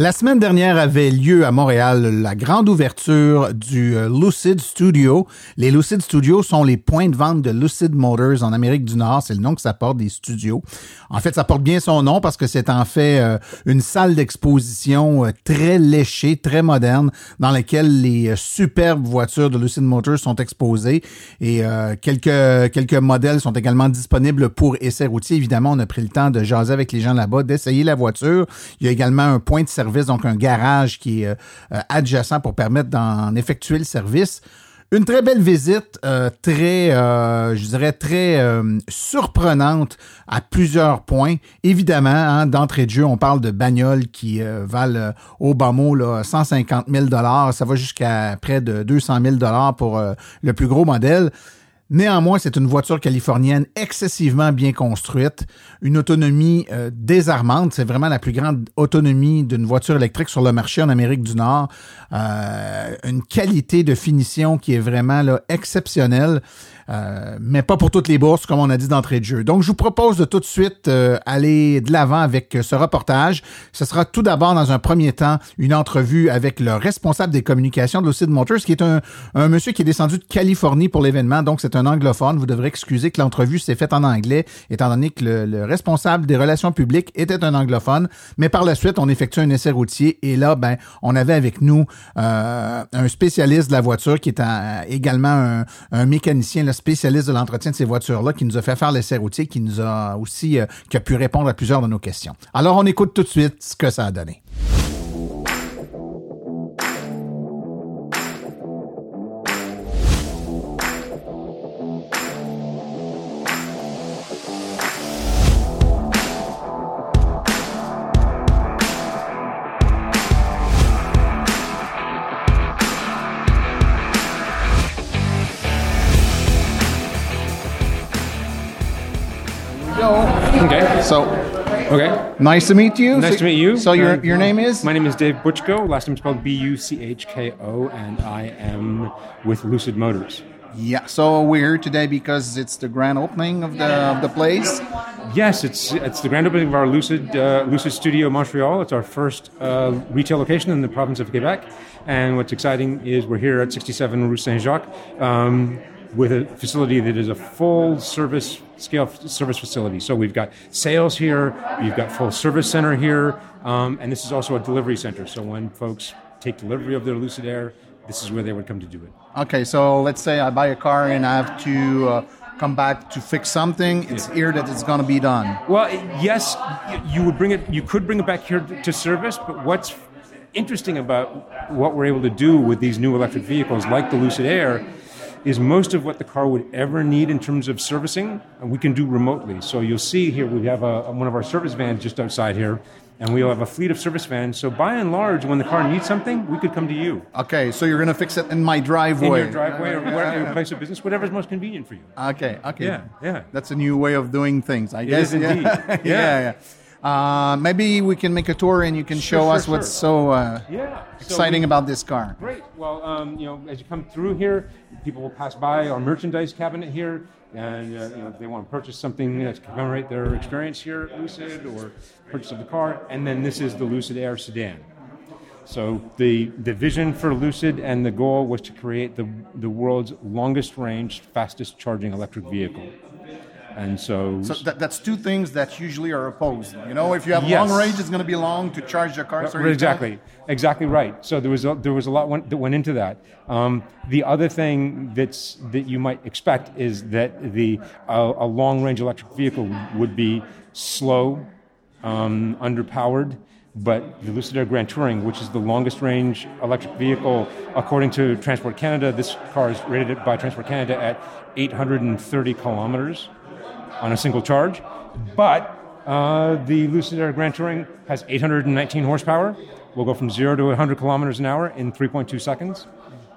La semaine dernière avait lieu à Montréal la grande ouverture du euh, Lucid Studio. Les Lucid Studios sont les points de vente de Lucid Motors en Amérique du Nord. C'est le nom que ça porte des studios. En fait, ça porte bien son nom parce que c'est en fait euh, une salle d'exposition euh, très léchée, très moderne, dans laquelle les superbes voitures de Lucid Motors sont exposées et quelques quelques modèles sont également disponibles pour essai routier. Évidemment, on a pris le temps de jaser avec les gens là-bas, d'essayer la voiture. Il y a également un point de service, donc un garage qui est euh, euh, adjacent pour permettre d'en effectuer le service. Une très belle visite, euh, très, je dirais, très surprenante à plusieurs points. Évidemment, hein, d'entrée de jeu, on parle de bagnoles qui valent au bas mot là, 150 000 Ça va jusqu'à près de 200 000 pour le plus gros modèle. Néanmoins, c'est une voiture californienne excessivement bien construite, une autonomie euh, désarmante. C'est vraiment la plus grande autonomie d'une voiture électrique sur le marché en Amérique du Nord. Euh, une qualité de finition qui est vraiment exceptionnelle. Euh, mais pas pour toutes les bourses, comme on a dit d'entrée de jeu. Donc, je vous propose de tout de suite euh, aller de l'avant avec euh, ce reportage. Ce sera tout d'abord, dans un premier temps, une entrevue avec le responsable des communications de Lucid Motors, qui est un, un monsieur qui est descendu de Californie pour l'événement, donc c'est un anglophone. Vous devrez excuser que l'entrevue s'est faite en anglais, étant donné que le, le responsable des relations publiques était un anglophone. Mais par la suite, on effectue un essai routier et là, ben, on avait avec nous euh, un spécialiste de la voiture qui est un- également un, un mécanicien, spécialiste de l'entretien de ces voitures-là, qui nous a fait faire l'essai routier, qui nous a aussi euh, qui a pu répondre à plusieurs de nos questions. Alors, on écoute tout de suite ce que ça a donné. Okay. So, Okay. nice to meet you. Nice So- to meet you. So, your Uh, your name is? My name is Dave Butchko. Last name is spelled B U C H K O, and I am with Lucid Motors. Yeah. So we're here today because it's the grand opening of the of the place. Yes, it's it's the grand opening of our Lucid uh, Lucid Studio Montreal. It's our first uh, retail location in the province of Quebec, and what's exciting is we're here at 67 Rue Saint Jacques. Um, with a facility that is a full service scale service facility. So we've got sales here, we've got full service center here, um, and this is also a delivery center. So when folks take delivery of their Lucid Air, this is where they would come to do it. Okay. So let's say I buy a car and I have to uh, come back to fix something. It's here that it's going to be done. Well, yes, you would bring it. You could bring it back here to service. But what's interesting about what we're able to do with these new electric vehicles, like the Lucid Air, is most of what the car would ever need in terms of servicing, we can do remotely. So you'll see here we have a, one of our service vans just outside here, and we'll have a fleet of service vans. So by and large, when the car needs something, we could come to you Okay. So you're going to fix it in my driveway. in your driveway or where, your place of business, whatever's most convenient for you. Okay. Okay. Yeah, yeah. That's a new way of doing things, I guess. is indeed. Yeah. Yeah. yeah. Uh, maybe we can make a tour and you can show sure, us what's so uh, Yeah. So exciting we- about this car. Great. Well, um, you know, as you come through here, people will pass by our merchandise cabinet here, and uh, you know, if they want to purchase something to commemorate their experience here at Lucid or purchase of the car, and then this is the Lucid Air sedan. So the the vision for Lucid and the goal was to create the the world's longest range, fastest charging electric vehicle. And so, So that, that's two things that usually are opposed. You know, if you have Yes. long range, it's going to be long to charge your car. Right, exactly, exactly right. So there was a, there was a lot went, that went into that. Um, the other thing that's that you might expect is that the uh, a long range electric vehicle would be slow, um, underpowered, But the Lucid Air Grand Touring, which is the longest range electric vehicle, according to Transport Canada, this car is rated by Transport Canada at 830 kilometers on a single charge. But uh, the Lucid Air Grand Touring has 819 horsepower. We'll go from zero to 100 kilometers an hour in 3.2 seconds.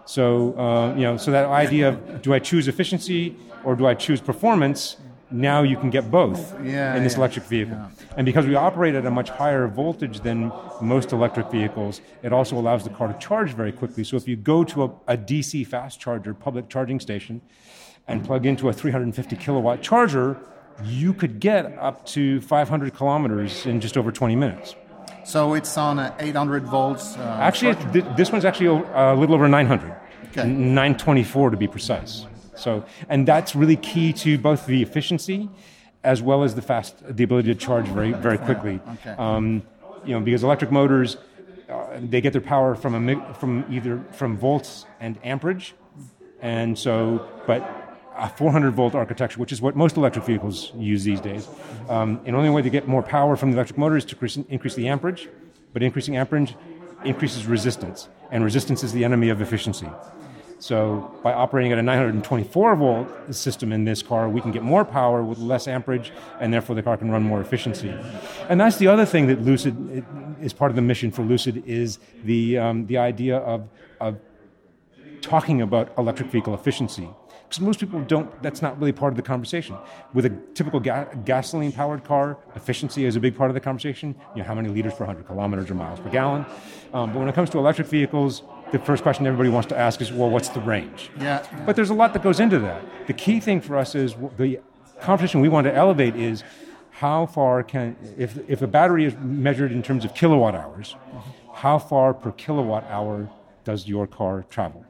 So, uh, you know, so that idea of do I choose efficiency or do I choose performance? Now you can get both Yeah, in this yeah, electric vehicle. And because we operate at a much higher voltage than most electric vehicles, it also allows the car to charge very quickly. So if you go to a, a DC fast charger, public charging station, and plug into a 350 kilowatt charger, you could get up to 500 kilometers in just over 20 minutes. So it's on uh, 800 volts. Uh, Actually, th- this one's actually a little over 900. Okay. 924 to be precise. So, and that's really key to both the efficiency as well as the fast, the ability to charge very, very quickly. Okay. Um, you know, because electric motors, uh, they get their power from a mi- from either from volts and amperage, and so, but a 400 volt architecture, which is what most electric vehicles use these days, um, and the only way to get more power from the electric motor is to increase, increase the amperage, but increasing amperage increases resistance, and resistance is the enemy of efficiency. So by operating at a 924 volt system in this car, we can get more power with less amperage, and therefore the car can run more efficiency. And that's the other thing that Lucid is part of the mission for Lucid is the um, the idea of of talking about electric vehicle efficiency. Because most people don't, that's not really part of the conversation. With a typical ga- gasoline powered car, efficiency is a big part of the conversation. You know, how many liters per 100 kilometers or miles per gallon. Um, but when it comes to electric vehicles, the first question everybody wants to ask is, well, what's the range? Yeah. But there's a lot that goes into that. The key thing for us is the conversation we want to elevate is how far can, if, if a battery is measured in terms of kilowatt hours, how far per kilowatt hour does your car travel?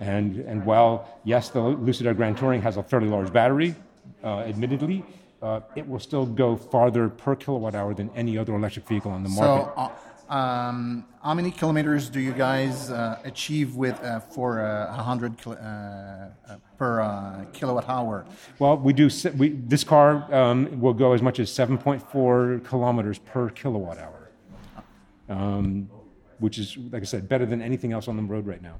And, and while, yes, the Lucid Air Grand Touring has a fairly large battery, uh, admittedly, uh, it will still go farther per kilowatt hour than any other electric vehicle on the market. So, uh, um, how many kilometers do you guys uh, achieve with uh, for uh, 100 uh, uh, per uh, kilowatt hour? Well, we do. We, this car um, will go as much as 7.4 kilometers per kilowatt hour, um, which is, like I said, better than anything else on the road right now.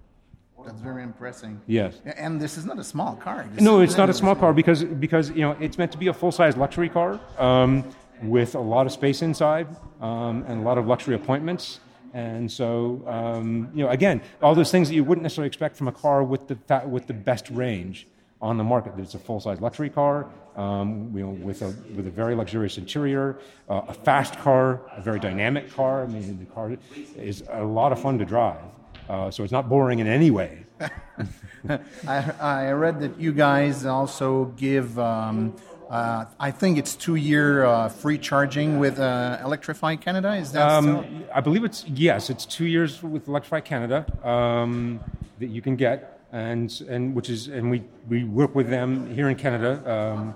That's very impressive. Yes. And this is not a small car. This No, it's not a small car because because you know it's meant to be a full size luxury car um, with a lot of space inside um, and a lot of luxury appointments. And so um, you know, again, all those things that you wouldn't necessarily expect from a car with the with the best range on the market. It's a full size luxury car, um, you know, with a with a very luxurious interior, uh, a fast car, a very dynamic car. I mean, the car is a lot of fun to drive. Uh, so it's not boring in any way. I, I read that you guys also give, um, uh, I think it's two year uh, free charging with uh, Electrify Canada. Is that so? Um, I believe it's yes, it's two years with Electrify Canada um, that you can get, and and which is and we we work with them here in Canada, um,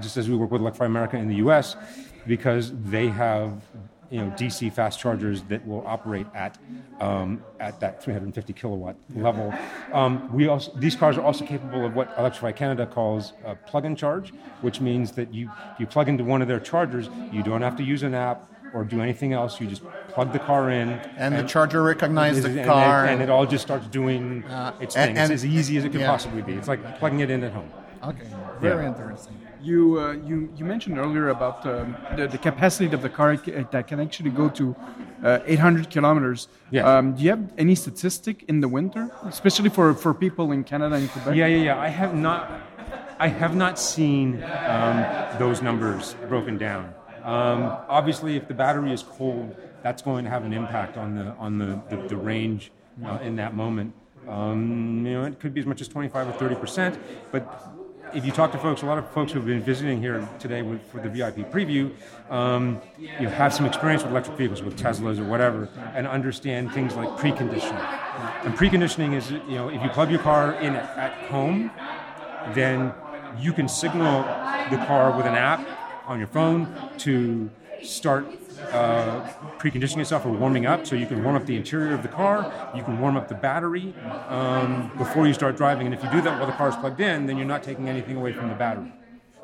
just as we work with Electrify America in the U.S. because they have you know DC fast chargers that will operate at um, at that 350 kilowatt level. Um, we also these cars are also capable of what Electrify Canada calls a plug-in charge, which means that you you plug into one of their chargers, you don't have to use an app or do anything else. You just plug the car in, and the charger recognizes the car. and, it all just starts doing its and- thing. it's and- as easy as it can yeah. possibly be. It's like plugging it in at home. okay, very Yeah. interesting. You, uh, you, you mentioned earlier about um, the, the capacity of the car that can actually go to uh, 800 kilometers. Yes. Um, do you have any statistic in the winter, especially for, for people in Canada and Quebec? Yeah, yeah, yeah. I have not, I have not seen um, those numbers broken down. Um, obviously, if the battery is cold, that's going to have an impact on the on the the, the range uh, in that moment. Um, you know, it could be as much as 25 or 30 percent. But if you talk to folks, a lot of folks who've been visiting here today with, for the VIP preview, um, you have some experience with electric vehicles, with Teslas or whatever, and understand things like preconditioning. And preconditioning is, you know, if you plug your car in at, at home, then you can signal the car with an app on your phone to start uh, preconditioning itself or warming up. So you can warm up the interior of the car, you can warm up the battery um, before you start driving. And if you do that while the car is plugged in, then you're not taking anything away from the battery.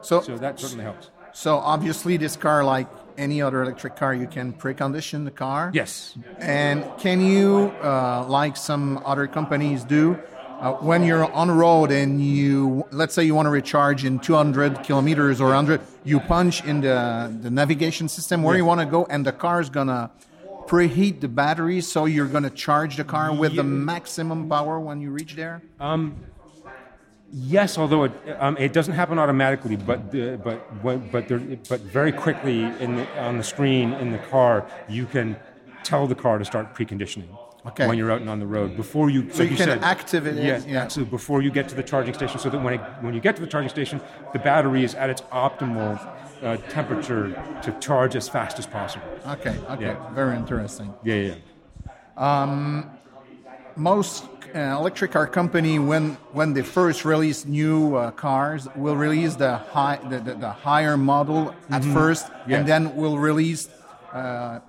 So, So that certainly helps. so obviously this car, like any other electric car, you can precondition the car. Yes. And can you, uh, like some other companies do, uh, when you're on the road and you, let's say you want to recharge in 200 kilometers or 100, you punch in the, the navigation system where you want to go, and the car is gonna preheat the battery, so you're gonna charge the car with the maximum power when you reach there. Yes, although it, um, it doesn't happen automatically, but the, but when, but there, but very quickly in the, on the screen in the car, you can tell the car to start preconditioning. Okay. When you're out and on the road, before you, So like you you can said, activate it, Yes, yeah. absolutely. Before you get to the charging station, so that when it, when you get to the charging station, the battery is at its optimal uh, temperature to charge as fast as possible. Okay, okay, Yeah. very interesting. Yeah, yeah. most uh, electric car company when when they first release new uh, cars will release the high the, the, the higher model at first Yeah. and then will release uh,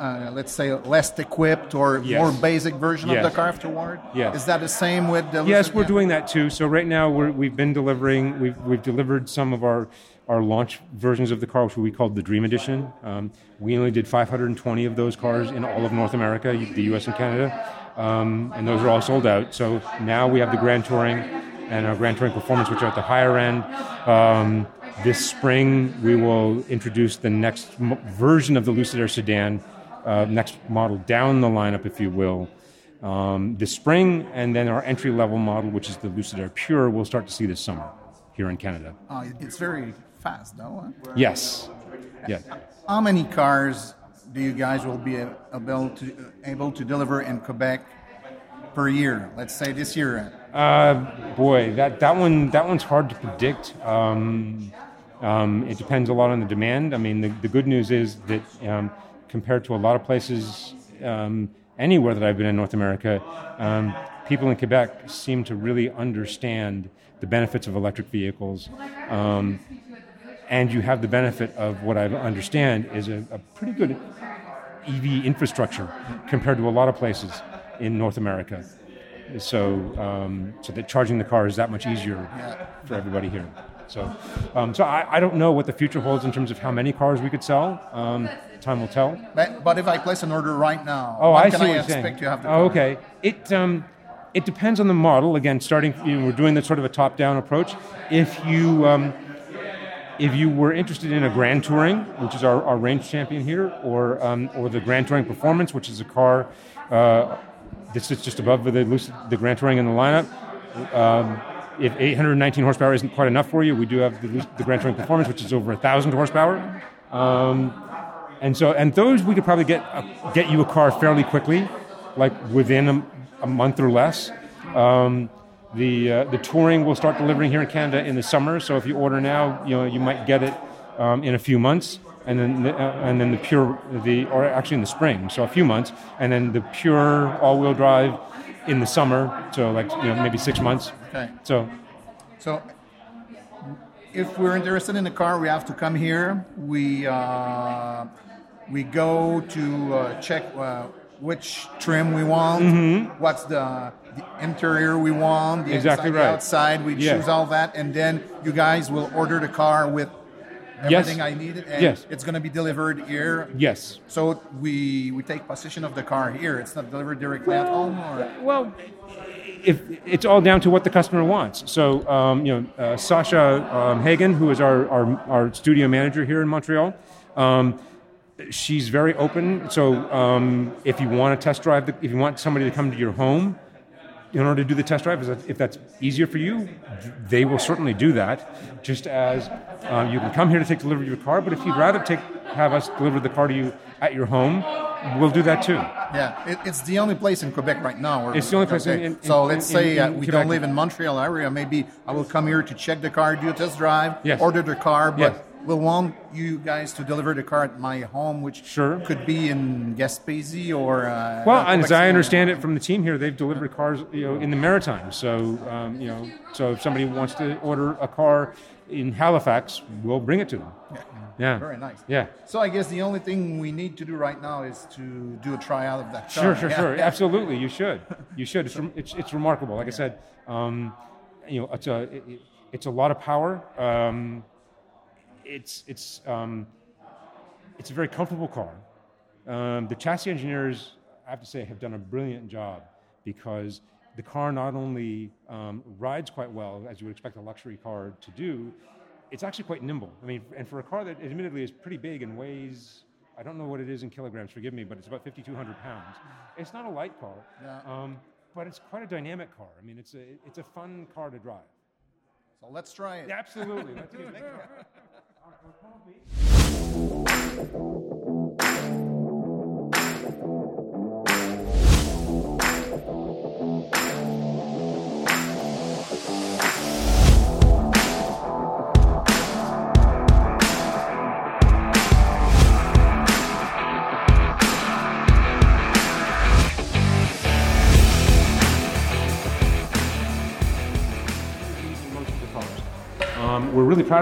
uh, let's say less equipped or Yes. more basic version of the car afterward Yes. is that the same with the Yes, we're Yeah. doing that too. So right now we're, we've been delivering. We've we've delivered some of our our launch versions of the car, which we called the Dream Edition. Um, we only did 520 of those cars in all of North America, the U.S. and Canada, um, and those are all sold out. So now we have the Grand Touring and our Grand Touring Performance, which are at the higher end. Um, this spring, we will introduce the next m- version of the Lucid Air sedan, uh, next model down the lineup, if you will um, this spring, and then our entry level model, which is the Lucid Air Pure, we'll start to see this summer here in Canada. Uh, it's very fast though huh? Yes. Yeah. how many cars do you guys will be able to able to deliver in Quebec per year let's say this year Uh, boy, that, that one that one's hard to predict. Um, um, it depends a lot on the demand. I mean, the, the good news is that um, compared to a lot of places um, anywhere that I've been in North America, um, people in Quebec seem to really understand the benefits of electric vehicles. Um, and you have the benefit of what I understand is a, a pretty good EV infrastructure compared to a lot of places in North America. So, um, so that charging the car is that much easier for everybody here. So, um, so I, I don't know what the future holds in terms of how many cars we could sell. Um, time will tell. but, but if I place an order right now Oh, I can see I what you're saying. to oh, okay. It um, it depends on the model. Again, starting you know, we're doing the sort of a top-down approach. If you um, if you were interested in a Grand Touring, which is our, our range champion here, or um, or the Grand Touring Performance, which is a car uh, that is just above the the Grand Touring in the lineup. Um, if 819 horsepower isn't quite enough for you, we do have the, the Grand Touring Performance, which is over 1,000 horsepower. Um, and so, and those we could probably get uh, get you a car fairly quickly, like within a, a month or less. Um, the uh, the touring will start delivering here in Canada in the summer. So if you order now, you know you might get it um, in a few months, and then the, uh, and then the pure the or actually in the spring, so a few months, and then the pure all-wheel drive in the summer. So like you know maybe six months. Okay. So So, if we're interested in the car, we have to come here. We uh, we go to uh, check uh, which trim we want, what's the, the interior we want, the Mm-hmm. Exactly inside, right. outside. We Yeah. choose all that, and then you guys will order the car with Yes. everything I needed, and Yes. it's going to be delivered here. yes, So we we take possession of the car here. It's not delivered directly at home, or Well, if it's all down to what the customer wants. So, um, you know, uh, Sasha um, Hagen, who is our, our, our studio manager here in Montreal, um, she's very open. So, um, if you want to test drive, the, if you want somebody to come to your home in order to do the test drive, is that- if that's easier for you, they will certainly do that. Just as um, you can come here to take delivery of your car, but if you'd rather take have us deliver the car to you at your home, we'll do that too. Yeah, it, it's the only place in Quebec right now. Where It's the only place in- okay. in- so in- let's say uh, we Quebec. don't live in Montreal area. Maybe I will come here to check the car, do a test drive, Yes. order the car, but Yes. We'll want you guys to deliver the car at my home, which Sure. could be in Gaspésie or. Uh, Well, and as I understand it from the team here, they've delivered cars, you know, in the Maritimes. So, um, you know, so if somebody wants to order a car in Halifax, we'll bring it to them. Yeah. Very nice. Yeah. So I guess the only thing we need to do right now is to do a tryout of that car. Sure, sure, Yeah. sure. Absolutely, you should. You should. It's, it's, it's remarkable. Like I said, um, you know, it's a it, it's a lot of power. Um, it's it's um, it's a very comfortable car. Um, the chassis engineers, I have to say, have done a brilliant job because the car not only um, rides quite well, as you would expect a luxury car to do, it's actually quite nimble. I mean, and for a car that admittedly is pretty big and weighs, I don't know what it is in kilograms, forgive me, but it's about 5,200 pounds. It's not a light car, Yeah. um, but it's quite a dynamic car. I mean, it's a, it's a fun car to drive. So let's try it. Absolutely. Let's it a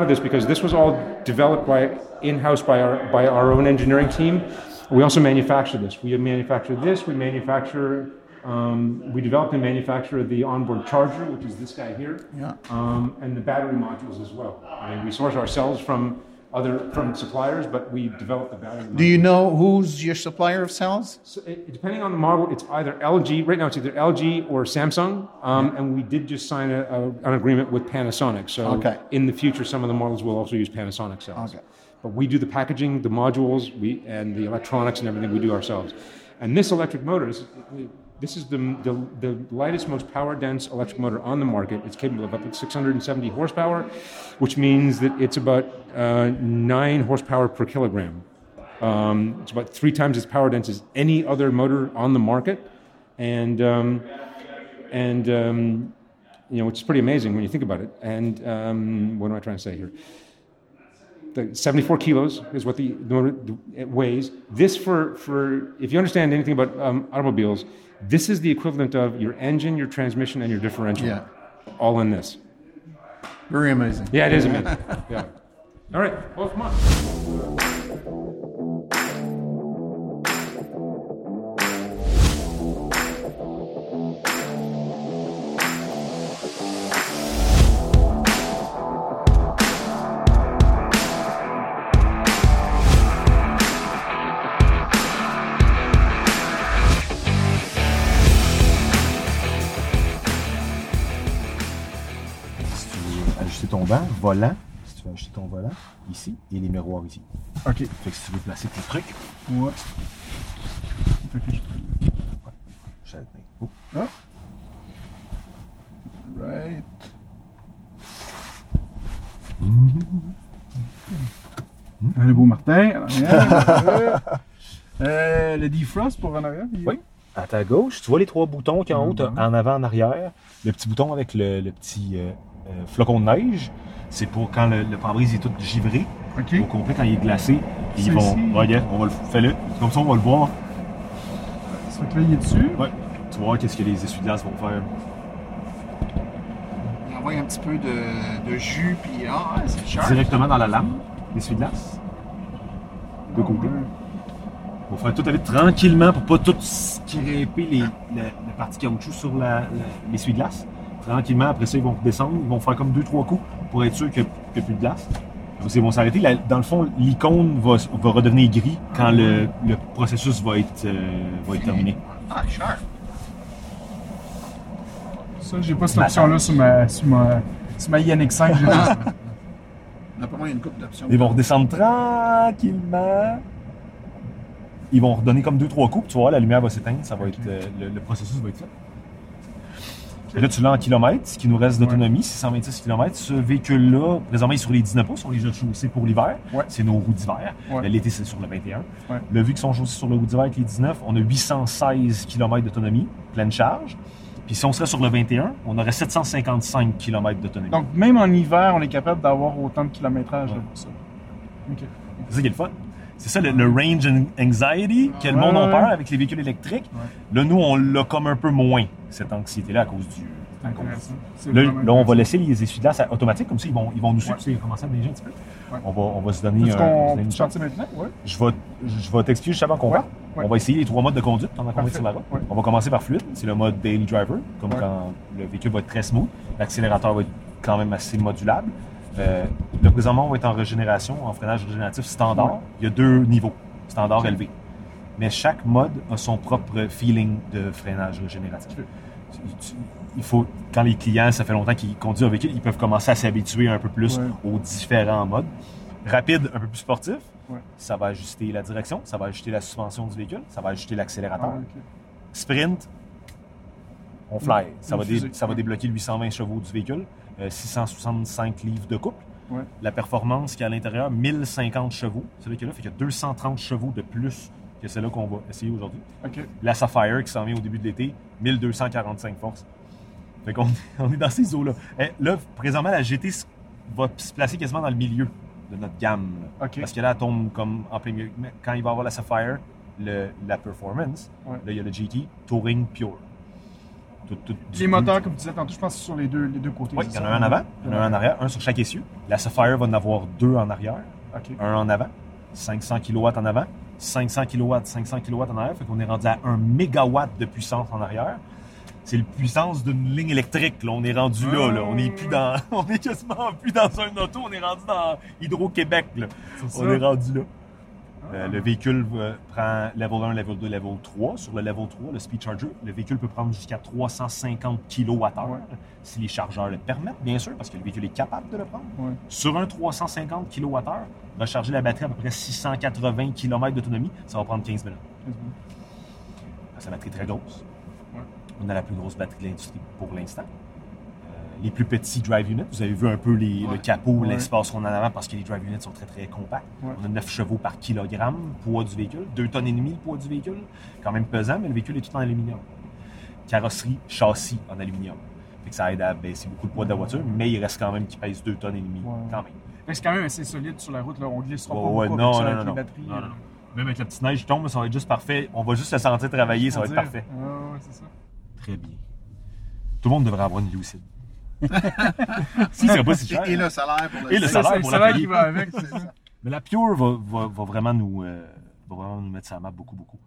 proud of this because this was all developed by in-house by our by our own engineering team. We also manufacture this. We manufacture this. We manufacture. Um, we developed and manufacture the onboard charger, which is this guy here, Yeah. um, and the battery modules as well. I mean, we source ourselves from other from suppliers, but we develop the battery. Do you know who's your supplier of cells? So it, depending on the model, it's either LG. Right now, it's either LG or Samsung. Um, and we did just sign a, a, an agreement with Panasonic. So Okay. in the future, some of the models will also use Panasonic cells. Okay. But we do the packaging, the modules, we and the electronics and everything we do ourselves. And this electric motor is. This is the, the, the lightest, most power dense electric motor on the market. It's capable of up to 670 horsepower, which means that it's about uh, 9 horsepower per kilogram. Um, it's about three times as power dense as any other motor on the market, and um, and um, you know, which is pretty amazing when you think about it. And um, what am I trying to say here? The 74 kilos is what the, the motor weighs. This for for if you understand anything about um, automobiles, this is the equivalent of your engine, your transmission, and your differential, Yeah. all in this. Very amazing. Yeah, it is amazing. yeah. All right. Well, come on. Volant, si tu veux ajuster ton volant, ici, et les miroirs ici. OK. Fait que si tu veux placer tes trucs, Ouais. Te tenir. Oh. Ah. Right. Un le beau Martin. en arrière. euh, le defrost pour en arrière. Oui. À ta gauche, tu vois les trois boutons qui en haut, t'as en avant, en arrière. Le petit bouton avec le, le petit euh, euh, flocon de neige, c'est pour quand le, le pare-brise est tout givré, où? OK. au complet, quand il est glacé. Ils vont. Regarde, on va le fais-le. Comme ça, on va le voir. Ça là, il est dessus. Ouais. Tu vas voir qu'est-ce que les essuie-glaces vont faire. Il envoie un petit peu de, de jus, puis ah, c'est cher. Directement dans la lame, l'essuie-glace. De côté. Ouais. On va faire tout aller tranquillement pour pas tout scraper les, la, la partie caoutchouc sur la- la- l'essuie-glace. Tranquillement, après ça, ils vont redescendre. Ils vont faire comme deux, trois coups pour être sûr qu'il n'y a plus de glace. Ils vont s'arrêter. La- Dans le fond, l'icône va, va redevenir gris quand le, le processus va être, euh, va être terminé. Ah, cher. Ça, j'ai pas cette option-là sur ma, sur ma, sur ma INX5. j'ai pas ça. D'après moi, il y a une coupe d'options. Ils vont redescendre tranquillement. Ils vont redonner comme deux, trois coups. Tu vas voir, la lumière va s'éteindre. Ça va être, euh, le, le processus va être ça. Et là, tu l'as en kilomètres, ce qui nous reste d'autonomie, c'est 126 km. Ce véhicule-là, présentement, il est sur les 19 pouces, on les a chaussés pour l'hiver. Ouais. C'est nos roues d'hiver. Ouais. L'été, c'est sur le 21. Ouais. Le vu qu'ils sont chaussés sur le roue d'hiver avec les 19, on a 816 km d'autonomie, pleine charge. Puis si on serait sur le 21, on aurait 755 km d'autonomie. Donc, même en hiver, on est capable d'avoir autant de kilométrage là, Ouais. pour ça. C'est ça qui est le fun. C'est ça le, le range anxiety que le monde a peur avec les véhicules électriques. Là, nous, on l'a comme un peu moins, cette anxiété-là, à cause du. Là, on va laisser les essuie-glaces automatiques, comme ça, ils vont, ils vont nous suivre, Ouais. ils vont commencer à neiger un petit peu. Ouais. On, va, on va se donner un- une chance. maintenant? Ouais. Je vais, je vais t'expliquer juste avant qu'on. Ouais. On va essayer les trois modes de conduite pendant qu'on va Parfait. sur la route. On va commencer par fluide, c'est le mode daily driver, comme quand le véhicule va être très smooth. L'accélérateur va être quand même assez modulable. Euh, là, présentement, on va être en régénération, en freinage régénératif standard. Il y a deux niveaux, standard élevé. Mais chaque mode a son propre feeling de freinage régénératif. Il faut, quand les clients, ça fait longtemps qu'ils conduisent un véhicule, ils peuvent commencer à s'habituer un peu plus Ouais. aux différents modes. Rapide, un peu plus sportif, Ouais. ça va ajuster la direction, ça va ajuster la suspension du véhicule, ça va ajuster l'accélérateur. Ah. Sprint, on fly. Ça va, dé- ça débloquer le 820 chevaux du véhicule, 665 livres de couple. Ouais. La performance qui est à l'intérieur, 1050 chevaux. Ce véhicule-là fait qu'il y a 230 chevaux de plus que celle-là qu'on va essayer aujourd'hui. La Sapphire qui s'en vient au début de l'été, 1245 forces. Fait qu'on on est dans ces eaux-là. Eh, là, présentement, la GT va se placer quasiment dans le milieu de notre gamme. là. Parce que là, elle tombe comme en plein milieu. Mais Quand il va avoir la Sapphire, le- la Performance, Ouais. là, il y a le GT Touring Pure. Tout- tout- Les moteurs, comme tu disais tantôt, je pense que c'est sur les deux, les deux côtés. Oui, il y en a un en avant, il y en a un en arrière, un sur chaque essieu. La Sapphire va en avoir deux en arrière, un en avant, 500 kW en avant, 500 kW, 500 kW en arrière. Fait qu'on est rendu à 1 mégawatt de puissance en arrière. C'est la puissance d'une ligne électrique. Là. On est rendu là, là. On est plus dans. On est quasiment plus dans un auto. On est rendu dans Hydro-Québec. On ça. est rendu là. Euh, le véhicule euh, prend level 1, level 2, level 3. Sur le level 3, le speed charger, le véhicule peut prendre jusqu'à 350 kWh Ouais. si les chargeurs le permettent, bien sûr, parce que le véhicule est capable de le prendre. Ouais. Sur un 350 kWh, recharger la batterie à peu près 680 km d'autonomie, ça va prendre 15 minutes. C'est une batterie très grosse. Ouais. On a la plus grosse batterie de l'industrie pour l'instant. Les plus petits drive units, vous avez vu un peu les- le capot, Ouais. l'espace qu'on a en avant parce que les drive units sont très très compacts. Ouais. On a 9 chevaux par kilogramme, poids du véhicule, 2 tonnes et demie le poids du véhicule, quand même pesant, mais le véhicule est tout en aluminium. Carrosserie, châssis en aluminium. Fait que ça aide à baisser beaucoup le poids de la voiture, mais il reste quand même qu'il pèse 2 tonnes et demie quand même. C'est quand même assez solide sur la route. Là. On glissera pas beaucoup non, avec non, non, les batteries. Euh. Même avec la petite neige qui tombe, ça va être juste parfait. On va juste se sentir travailler, ça va être parfait. Ah, ouais, c'est ça. Très bien. Tout le monde devrait avoir une Lucid. si, c'est pas si cher. Et, et le salaire pour le Et le Ça, salaire pour la payer. qui va avec, c'est ça. Mais la Pure va, va- va vraiment nous, euh, va vraiment nous mettre sur la map beaucoup, beaucoup.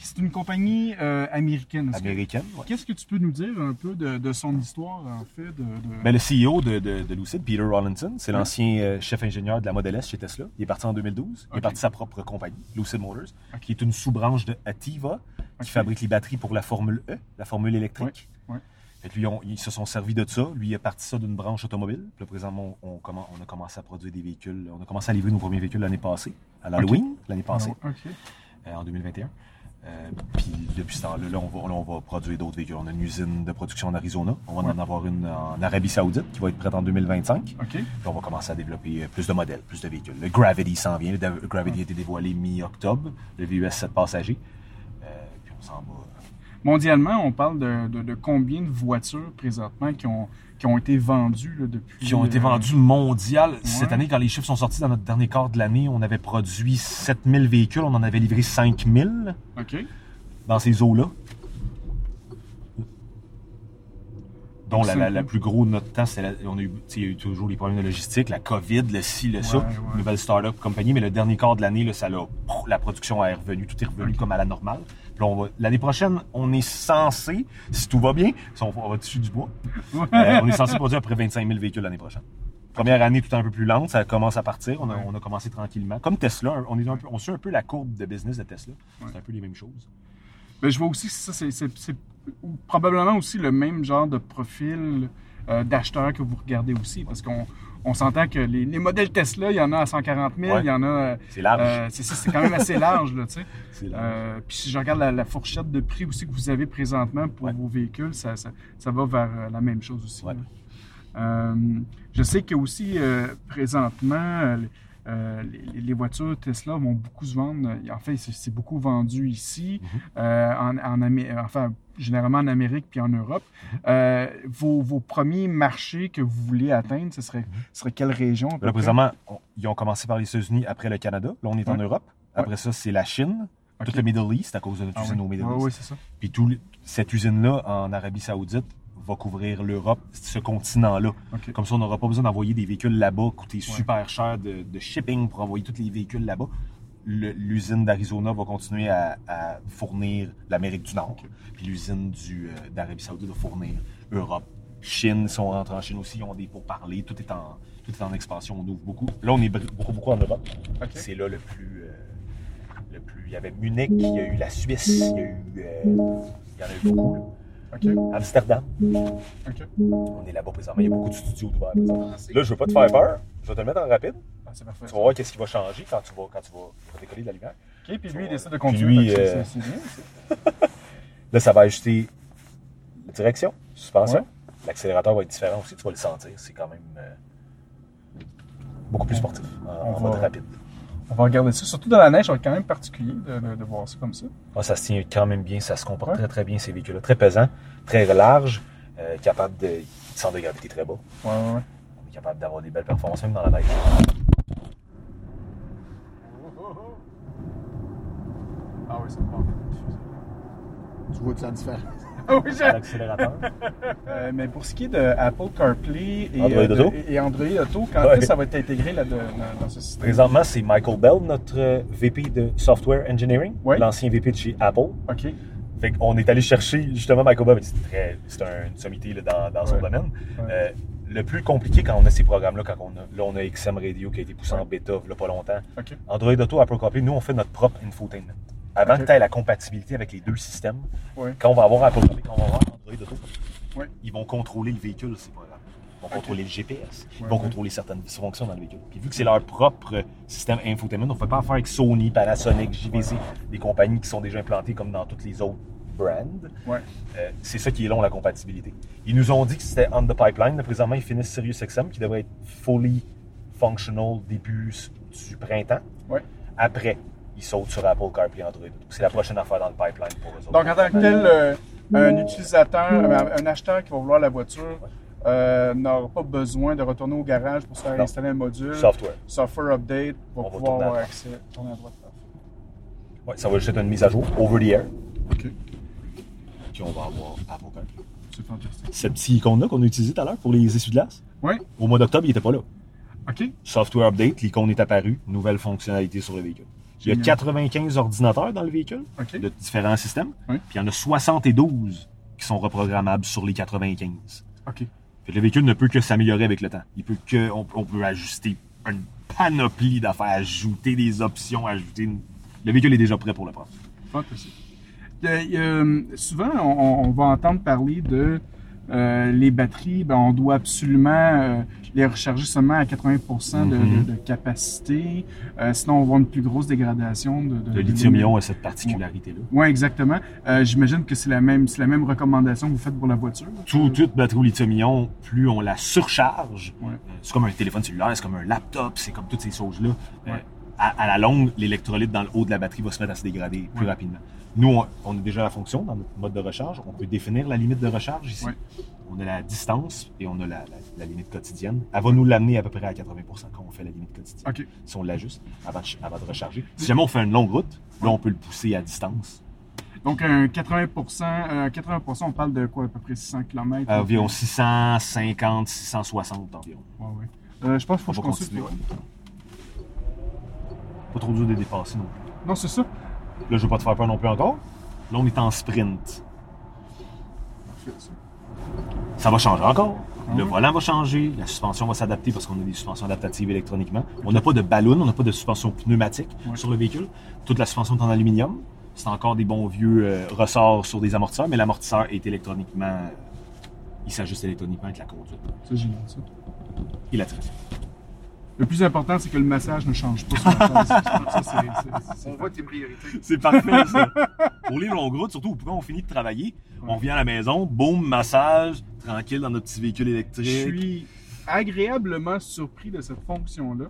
C'est une compagnie euh, américaine. Américaine, ouais. Qu'est-ce que tu peux nous dire un peu de, de son histoire, en fait? De, de- Ben, le CEO de, de, de Lucid, Peter Rawlinson, c'est l'ancien euh, chef ingénieur de la Model S chez Tesla. Il est parti en 2012. Il est parti de sa propre compagnie, Lucid Motors, qui est une sous-branche de Ativa, qui fabrique les batteries pour la Formule E, la Formule électrique. Ouais, ouais. Fait que lui, on- ils se sont servis de ça. Lui, il a parti ça d'une branche automobile. Puis là, présentement, on, on commen- on a commencé à produire des véhicules. On a commencé à livrer nos premiers véhicules l'année passée, à l'Halloween, l'année passée, Ok. euh, en 2021. Euh, puis depuis ce temps-là, là, on, va, là, on va produire d'autres véhicules. On a une usine de production en Arizona. On va en avoir une en Arabie Saoudite qui va être prête en 2025. OK. Puis on va commencer à développer euh, plus de modèles, plus de véhicules. Le Gravity s'en vient. Le Gravity a été dévoilé mi-octobre. Le VUS 7 passagers. Euh, puis on s'en va. Mondialement, on parle de, de- de combien de voitures présentement qui ont, qui ont été vendues là, depuis. Qui ont été euh, vendus mondial. Cette année, quand les chiffres sont sortis dans notre dernier quart de l'année, on avait produit 7000 véhicules. On en avait livré 5000 OK. dans ces eaux-là. Dont la, la, la plus gros de notre temps, c'est la- on a eu, tu sais, il y a eu toujours les problèmes de logistique, la COVID, le ci, le ça, Ouais, nouvelle start-up compagnie, mais le dernier quart de l'année, là, ça l'a, la production est revenue, tout est revenu comme à la normale. L'année prochaine, on est censé, si tout va bien, si on, on va dessus du bois, euh, on est censé produire à peu près 25 000 véhicules l'année prochaine. Première année tout un peu plus lente, ça commence à partir, on a, Ouais. on a commencé tranquillement. Comme Tesla, on, est un peu, on suit un peu la courbe de business de Tesla. C'est un peu les mêmes choses. Ben, je vois aussi que ça, c'est, probablement aussi le même genre de profil euh, d'acheteur que vous regardez aussi, parce qu'on on s'entend que les, les modèles Tesla, il y en a à 140 000, Ouais. il y en a. C'est large. euh, c'est ça, c'est quand même assez large, là, tu sais. C'est large. Euh, puis si je regarde la, la fourchette de prix aussi que vous avez présentement pour Ouais. vos véhicules, ça, ça, ça va vers euh, la même chose aussi. Ouais. Euh, je sais que aussi présentement, euh, euh, les, les voitures Tesla vont beaucoup se vendre. En fait, c'est beaucoup vendu ici, Mhm. euh, en, en Amé- enfin généralement en Amérique puis en Europe. Mhm. Euh, vos, vos premiers marchés que vous voulez atteindre, ce serait, ce serait quelle région Là, présentement, on- ils ont commencé par les États-Unis, après le Canada. Là, on est en. Europe. Après ça, c'est la Chine, Ok. tout le Middle East à cause de notre Ah usine oui. au Middle East. ouais, c'est ça. Puis tout, cette usine-là, en Arabie Saoudite, va couvrir l'Europe, ce continent-là. Comme ça, on n'aura pas besoin d'envoyer des véhicules là-bas, coûter super cher de, de shipping pour envoyer tous les véhicules là-bas. L'usine d'Arizona va continuer à, à fournir l'Amérique du Nord. Puis l'usine euh, d'Arabie Saoudite va fournir Europe, Chine, ils sont rentrés en Chine aussi, ils ont des pourparlers, tout est en, tout est en expansion, on ouvre beaucoup. Là, on est beaucoup, beaucoup en Europe. C'est là le plus, euh, le plus. Il y avait Munich, il y a eu la Suisse, il y a eu. euh, il y en a eu beaucoup. là. Amsterdam, on est là-bas présentement. Il y a beaucoup de studios ouverts présentement. Là, je veux pas te faire peur. Je vais te le mettre en rapide. Ah, parfait. Tu vas voir qu'est-ce qui va changer quand tu vas, quand tu vas, décoller de la lumière. OK, puis lui, il décide de lui, c'est- euh, bien. Là, ça va ajuster la direction, suspension. Ouais. L'accélérateur va être différent aussi, tu vas le sentir. C'est quand même euh, beaucoup plus sportif, en, mode rapide. On va regarder ça. Surtout dans la neige, ça va être quand même particulier de, de- de voir ça comme ça. Ah, ça se tient quand même bien, ça se comporte Ouais. très très bien ces véhicules-là. Très pesant, très large, euh, capable de. centre de gravité très bas. Ouais, ouais, ouais. On est capable d'avoir des belles performances même dans la neige. Ah oui, c'est bon. Tu vois la différence? Ah L'accélérateur. Euh, mais pour ce qui est de Apple CarPlay et, Android euh, de- Auto. et- Android Auto, quand Ouais. est-ce que ça va être intégré là, de- dans, dans ce système? Présentement, c'est Michael Bell, notre euh, VP de Software Engineering, Ouais. l'ancien VP de chez Apple. OK. Fait qu'on est allé chercher, justement, Michael Bell, c'est un- une sommité là, dans, dans son Ouais. domaine. Euh, le plus compliqué quand on a ces programmes-là, quand on a, là, on a XM Radio qui a été poussé en bêta il y a pas longtemps. Android Auto, Apple CarPlay, nous, on fait notre propre infotainment. Avant que tu aies la compatibilité avec les deux systèmes, quand on va avoir Apple CarPlay, quand on va avoir Android Auto, ils vont contrôler le véhicule, ces programmes. Ils vont contrôler le GPS, ils vont contrôler certaines fonctions dans le véhicule. Puis vu que c'est leur propre système infotainment, on ne fait pas affaire avec Sony, Panasonic, JVC, des compagnies qui sont déjà implantées comme dans toutes les autres brands. Ouais. Euh, c'est ça qui est long, la compatibilité. Ils nous ont dit que c'était on the pipeline. Là, présentement, ils finissent SiriusXM, qui devrait être fully functional début du printemps. Ouais. Après, ils sautent sur Apple CarPlay Android. C'est la prochaine affaire dans le pipeline pour eux autres. Donc, en tant que tel, euh, un utilisateur, un, acheteur qui va vouloir la voiture euh, n'aura pas besoin de retourner au garage pour se faire Non. installer un module. Software. Software update, On va pouvoir avoir accès. Tourner à droite. Ouais, ça va juste être une mise à jour, over the air. OK. Puis on va avoir Apple CarPlay. C'est fantastique. Ce petit icône-là qu'on a utilisé tout à l'heure pour les essuie-glaces, Oui. au mois d'octobre, il n'était pas là. OK. Software update, l'icône est apparue, nouvelle fonctionnalité sur le véhicule. Il y a Génial. 95 ordinateurs dans le véhicule, de différents systèmes. Oui. Puis il y en a 72 qui sont reprogrammables sur les 95. OK. Fait que le véhicule ne peut que s'améliorer avec le temps. Il peut que, on, on peut ajuster une panoplie d'affaires, ajouter des options, ajouter une... Le véhicule est déjà prêt pour le prendre. Fantastique. Euh, euh, souvent, on, on va entendre parler de euh, les batteries, ben, on doit absolument euh, les recharger seulement à 80 de, Mhm. de- de capacité. Euh, sinon, on va avoir une plus grosse dégradation de, de, Le lithium-ion a cette particularité-là. Oui, exactement. Euh, J'imagine que c'est la même, c'est la même recommandation que vous faites pour la voiture. Tout, toute batterie au lithium-ion, plus on la surcharge, Ouais. euh, c'est comme un téléphone cellulaire, c'est comme un laptop, c'est comme toutes ces choses-là. Euh, Ouais. À, à la longue, l'électrolyte dans le haut de la batterie va se mettre à se dégrader plus rapidement. Nous, on, on a déjà la fonction dans notre mode de recharge. On peut définir la limite de recharge ici. On a la distance et on a la, la- la limite quotidienne. Elle va nous l'amener à peu près à 80% quand on fait la limite quotidienne. Si on l'ajuste avant avant de recharger. Si jamais on fait une longue route, là, on peut le pousser à distance. Donc, un 80 euh, 80 on parle de quoi, à peu près 600 km? Environ 650, 660 environ. Ouais, ouais. Euh, je pense qu'il faut On que je va consulte. Pas trop dur de dépasser non plus. Non, c'est ça. Là, je veux pas te faire peur non plus encore. Là, on est en sprint. Ça. Ça va changer encore. Le volant va changer, la suspension va s'adapter parce qu'on a des suspensions adaptatives électroniquement. On n'a pas de ballon, on n'a pas de suspension pneumatique Ouais. sur le véhicule. Toute la suspension est en aluminium. C'est encore des bons vieux euh, ressorts sur des amortisseurs, mais l'amortisseur est électroniquement. il s'ajuste électroniquement avec la conduite C'est génial, ça. et la traction. Le plus important, c'est que le massage ne change pas sur la chaise. Ça, c'est- c'est- c'est- On voit tes priorités. C'est parfait, ça. Pour les longues routes, surtout quand on finit de travailler, on vient à la maison, boum, massage, tranquille dans notre petit véhicule électrique. Je suis agréablement surpris de cette fonction-là.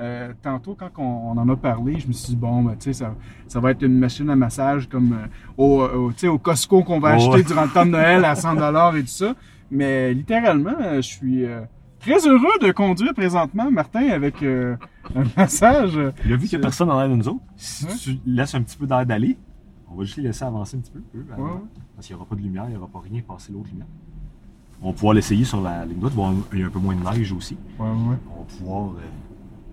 Euh, tantôt, quand on, on en a parlé, je me suis dit, bon, ben, tu sais, ça, ça va être une machine à massage comme euh, au, sais, au Costco qu'on va Oh, acheter durant le temps de Noël à 100 et tout ça. Mais littéralement, euh, je suis euh, très heureux de conduire présentement, Martin, avec euh, un massage. Là, vu qu'il n'y a personne en l'air de nous autres, si Ouais. tu laisses un petit peu d'air d'aller, on va juste les laisser avancer un petit peu. Ouais, ouais. Parce qu'il n'y aura pas de lumière, il n'y aura pas rien passer l'autre lumière. On va pouvoir l'essayer sur la ligne droite. Bon, Il y a un peu moins de neige aussi. Ouais, ouais. On va pouvoir euh,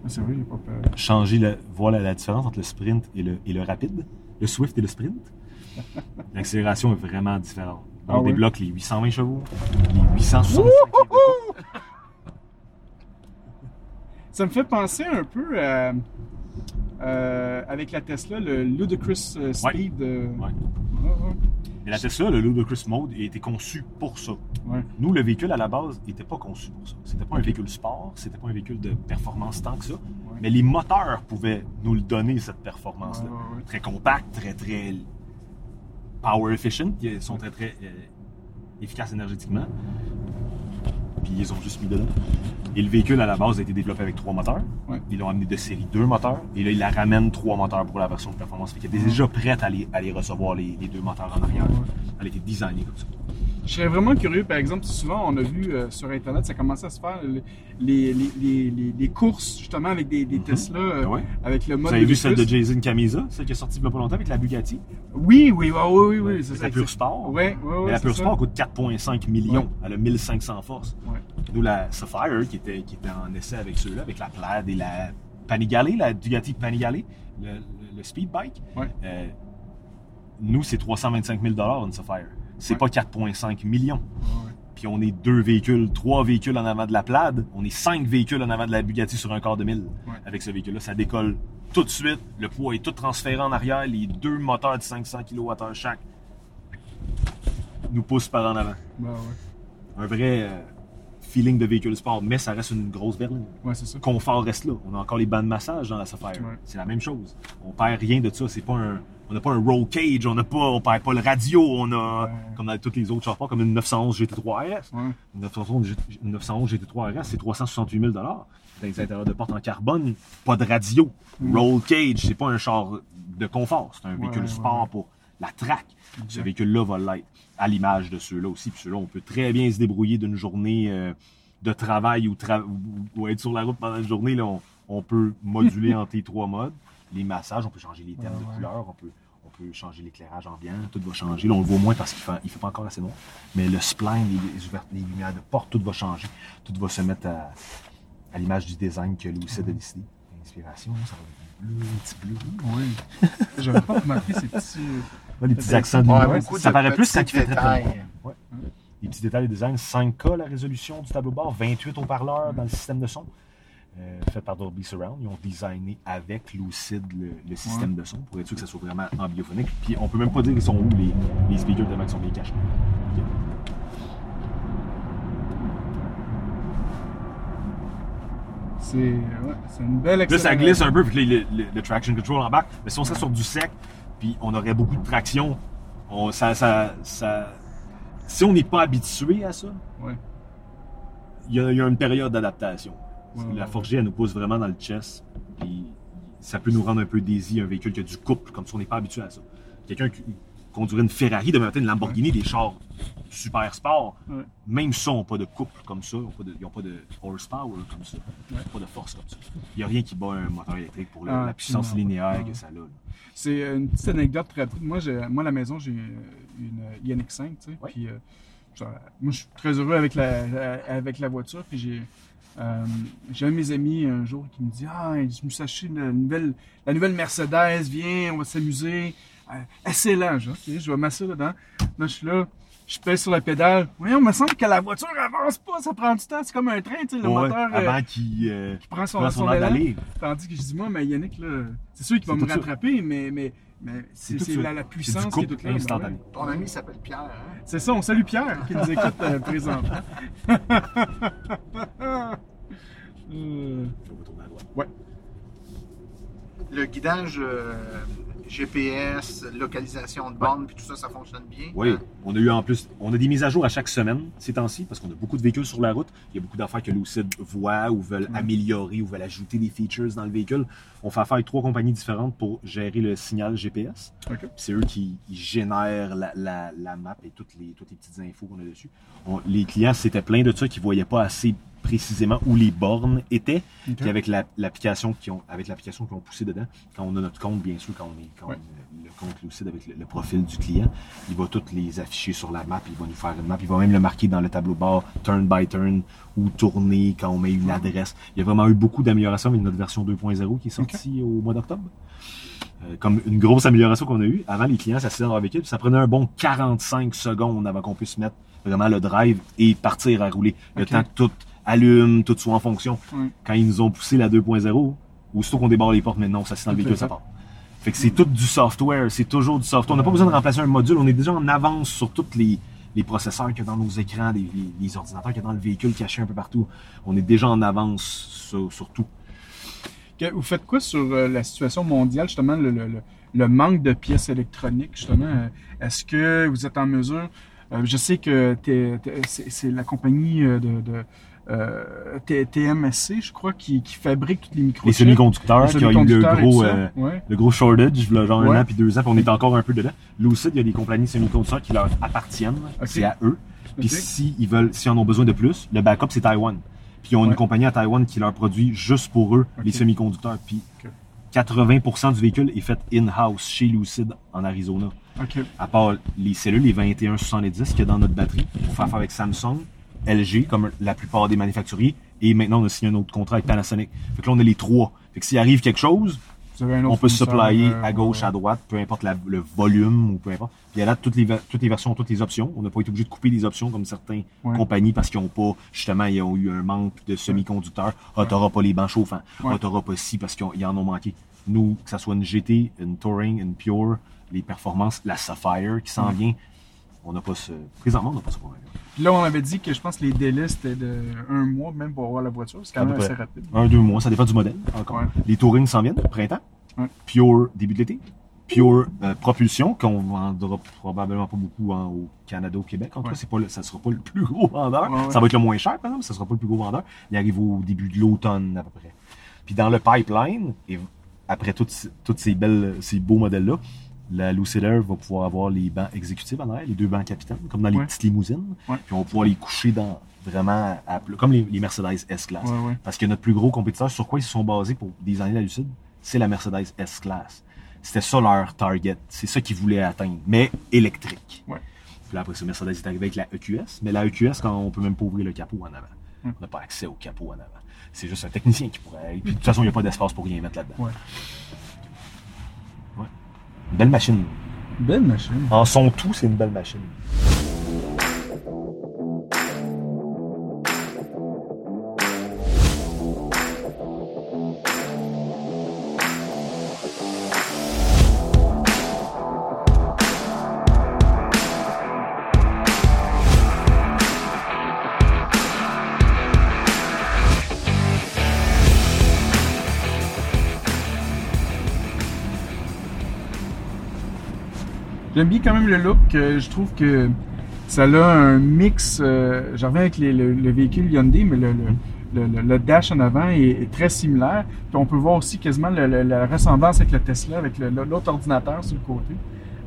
Ah, C'est vrai, il a pas peur. changer, la, voir la, la différence entre le sprint et le, et le rapide. Le Swift et le sprint. L'accélération est vraiment différente. On Ah oui? débloque les 820 chevaux, les 865 livres de couple. Ça me fait penser un peu à, euh, avec la Tesla, le Ludicrous euh, Speed. euh, Ouais. ouais. Mais la Tesla, le Ludicrous Mode, a été conçu pour ça. Ouais. Nous, le véhicule à la base n'était pas conçu pour ça. C'était pas un véhicule sport, c'était pas un véhicule de performance tant que ça. Mais les moteurs pouvaient nous le donner, cette performance-là. Très compact, très, très power efficient. Ils sont très, très euh, efficaces énergétiquement. Puis ils ont juste mis dedans. Et le véhicule à la base a été développé avec trois moteurs. Ouais. Ils l'ont amené de série deux moteurs. Et là, ils la ramènent trois moteurs pour la version de performance. Fait qu'elle est déjà prête à les recevoir, les, les deux moteurs en arrière. Elle a été designée comme ça. Je serais vraiment curieux, par exemple, souvent on a vu euh, sur Internet, ça commençait à se faire les, les, les, les, courses justement avec des, des Tesla, euh, ouais. avec le mode. Vous avez vu celle de Jason Camisa, celle qui est sortie il y a pas longtemps avec la Bugatti? Oui, oui, oui, oui, oui. c'est la Pure Sport. Ouais, ouais. Mais la Pure. Sport coûte 4,5 millions. Ouais. Elle a 1500 forces. Ouais. Nous, la Sapphire, qui était, qui était en essai avec ceux-là, avec la Plaid et la Panigale, la Bugatti Panigale, le, le, le speed bike, euh, nous, c'est 325 000 une Sapphire. C'est pas 4,5 millions. Puis on est deux véhicules, trois véhicules en avant de la Plaid. On est cinq véhicules en avant de la Bugatti sur un quart de mille. Avec ce véhicule-là, ça décolle tout de suite. Le poids est tout transféré en arrière. Les deux moteurs de 500 kWh chaque nous poussent par en avant. Bah ouais. Un vrai euh, feeling de véhicule sport, mais ça reste une grosse berline. Ouais, c'est ça. Confort reste là. On a encore les bancs de massage dans la Sapphire. Ouais. C'est la même chose. On perd rien de ça. C'est pas un, on n'a pas un roll cage, on n'a pas, on perd pas le radio, on a, Ouais. comme dans toutes les autres chars, comme une 911 GT3 RS. Ouais. Une 911, G- une 911 GT3 RS, c'est 368 000 Dans les intérieurs de porte en carbone, pas de radio, roll cage, c'est pas un char de confort, c'est un véhicule sport pour la track. Ce véhicule-là va l'être, à l'image de ceux-là aussi. Puis ceux-là, on peut très bien se débrouiller d'une journée euh, de travail ou, tra- ou- ou être sur la route pendant une journée. Là, on, on peut moduler les trois modes. Les massages, on peut changer les thèmes Ouais, de ouais. couleur, on peut, on peut changer l'éclairage ambiant, tout va changer. Là, on le voit moins parce qu'il fait, il fait pas encore assez noir. Mais le spline, les, les ouvertes- les lumières de porte, tout va changer. Tout va se mettre à, à l'image du design que Lucid a décidé. L'inspiration, ça va être bleu, un petit bleu. Oui. J'avais pas remarqué ces petits. Là, les petits accents de lumière, ça paraît plus quand il fait très, très détails. noir. Ouais. Les petits détails de design, 5K la résolution du tableau bord, 28 haut-parleurs dans le système de son, euh, fait par Dolby Surround. Ils ont designé avec Lucid le, le système de son pour être sûr que ça soit vraiment ambiphonique. Puis on peut même pas dire ils sont où les, les speakers tellement qu'ils sont bien cachés. C'est ouais, une belle Là, ça glisse un peu, puis le, le- le traction control en bas. Mais si on serait sur du sec, puis on aurait beaucoup de traction, on, ça, ça, ça- si on n'est pas habitué à ça, Ouais. il y, a, il y a une période d'adaptation. Ouais, la ouais. Forgée, elle nous pousse vraiment dans le chest. Puis ça peut nous rendre un peu désir, un véhicule qui a du couple, comme si on n'est pas habitué à ça. Quelqu'un qui conduirait une Ferrari, demain matin une Lamborghini, des chars super sport, Ouais. même ça n'ont pas de couple comme ça, ils n'ont pas, de- horsepower comme ça, ils n'ont pas de force comme ça. Il n'y a rien qui bat un moteur électrique pour le- Ah, la puissance linéaire que ça a. C'est une petite anecdote très rapide. Moi, j'ai- moi à la maison, j'ai une Ioniq 5, tu sais. Ouais. Puis, euh, moi, je suis très heureux avec la, la- avec la voiture. Puis, j'ai euh, j'ai un de mes amis un jour qui me dit Ah, je me suis acheté la nouvelle, la nouvelle Mercedes, viens, on va s'amuser. Euh, Excellent, je, dis, OK, je vais m'asseoir dedans. Là, je suis là. Je pèse sur la pédale. Voyons, il me semble que la voiture avance pas, ça prend du temps. C'est comme un train, tu sais, le Ouais, moteur euh, euh, prend son, prend son d'aller. Tandis que je dis, moi, mais Yannick, là, c'est sûr qu'il va me rattraper, mais, mais, mais c'est la, la C'est puissance du qui est couple toute là. ben instantané. ouais. Ton ami s'appelle Pierre. Hein? C'est ça, on salue Pierre qui nous écoute euh, présentement. Euh, On va tourner à droite. Le guidage euh, GPS, localisation de borne, puis tout ça, ça fonctionne bien. Oui, Hein? on a eu en plus, on a des mises à jour à chaque semaine ces temps-ci parce qu'on a beaucoup de véhicules sur la route. Il y a beaucoup d'affaires que Lucid voit ou veulent améliorer ou veulent ajouter des features dans le véhicule. On fait affaire avec trois compagnies différentes pour gérer le signal GPS. OK. Puis C'est eux qui génèrent la, la- la map et toutes les, toutes les petites infos qu'on a dessus. On- les clients s'étaient plaints de ça, qu'ils ne voyaient pas assez précisément où les bornes étaient. Puis avec la- l'application qui ont, avec l'application qu'ils ont poussé dedans, quand on a notre compte, bien sûr, quand on est Quand Ouais. on- le compte Lucid avec le, le profil du client, il va toutes les afficher sur la map, il va nous faire une map, il va même le marquer dans le tableau bord, turn by turn, ou tourner quand on met une adresse. Il y a vraiment eu beaucoup d'améliorations avec notre version 2.0 qui est sortie au mois d'octobre. Euh, comme une grosse amélioration qu'on a eue. Avant, les clients s'assisaient dans leur véhicule, puis ça prenait un bon 45 secondes avant qu'on puisse mettre vraiment le drive et partir à rouler. Le temps que tout allume, tout soit en fonction. Quand ils nous ont poussé la 2.0, aussitôt qu'on débarre les portes, maintenant on s'assied dans le véhicule, ça part. Fait que c'est tout du software, c'est toujours du software. On n'a pas besoin de remplacer un module, on est déjà en avance sur tous les, les processeurs qu'il y a dans nos écrans, les, les- les ordinateurs qu'il y a dans le véhicule cachés un peu partout. On est déjà en avance sur, sur tout. Que- Vous faites quoi sur euh, la situation mondiale, justement, le, le- le- manque de pièces électroniques, justement? euh, Est-ce que vous êtes en mesure... euh, je sais que c'est c'est la compagnie de, de euh, TMSC, je crois, qui, qui fabrique toutes les microchips. Les semi-conducteurs, qui ont eu le gros, euh, Ouais. le gros shortage, là, genre Ouais. un an puis deux ans, puis on est encore un peu dedans. Lucid, il y a des compagnies semi-conducteurs qui leur appartiennent, c'est à eux. Puis Ok. s'ils veulent, s'ils en ont besoin de plus, le backup c'est Taïwan. Puis ils ont Ouais. une compagnie à Taïwan qui leur produit juste pour eux les semi-conducteurs. Puis Ok. 80% du véhicule est fait in-house chez Lucid en Arizona. À part les cellules, les 2170 qu'il y a dans notre batterie, pour faire affaire avec Samsung, LG, comme la plupart des manufacturiers, et maintenant on a signé un autre contrat avec Panasonic. Fait que là on a les trois. Fait que s'il arrive quelque chose, on peut se supplier euh, à gauche, ouais. à droite, peu importe la- le volume ou peu importe. Puis à là, toutes les, toutes les versions toutes les options. On n'a pas été obligé de couper des options comme certaines Ouais. compagnies parce qu'ils ont pas, justement, ils ont eu un manque de semi-conducteurs. Ah, t'auras pas les bancs chauffants. Ah, t'auras pas ci parce qu'ils en ont manqué. Nous, que ça soit une GT, une Touring, une Pure, les performances, la Sapphire qui s'en vient, on n'a pas ce, présentement, on n'a pas ce problème. Là, on avait dit que je pense que les délais, c'était de un mois même pour avoir la voiture. C'est quand même assez rapide. Un, deux mois, ça dépend du modèle, encore. Ouais. Les Touring s'en viennent, printemps. Ouais. Pure, début de l'été. Pure euh, propulsion, qu'on vendra probablement pas beaucoup en- au Canada, au Québec. En tout cas, pas le- ça sera pas le plus gros vendeur. Ouais. Ça va être le moins cher, par exemple, ça sera pas le plus gros vendeur. Il arrive au début de l'automne, à peu près. Puis dans le pipeline, et après toutes, toutes ces belles, ces beaux modèles-là, la Lucid Air va pouvoir avoir les bancs exécutifs en arrière, les deux bancs capitaines, comme dans les Ouais. petites limousines. Ouais. Puis on va pouvoir les coucher dans vraiment à comme les, les Mercedes S-Class. Ouais. Parce que notre plus gros compétiteur, sur quoi ils se sont basés pour designer la Lucide, c'est la Mercedes S-Class. C'était ça leur target. C'est ça qu'ils voulaient atteindre, mais électrique. Puis là, après ça, Mercedes est arrivé avec la EQS, mais la EQS, quand on peut même pas ouvrir le capot en avant. On n'a pas accès au capot en avant. C'est juste un technicien qui pourrait. Puis de toute façon, il n'y a pas d'espace pour rien mettre là-dedans. Belle machine. Belle machine. En son tout, c'est une belle machine. J'aime bien quand même le look. euh, je trouve que ça a un mix. Euh, J'en reviens avec les- le, le véhicule Hyundai, mais le, dash en avant est, est très similaire. Puis on peut voir aussi quasiment la ressemblance avec le Tesla, avec l'autre ordinateur sur le côté.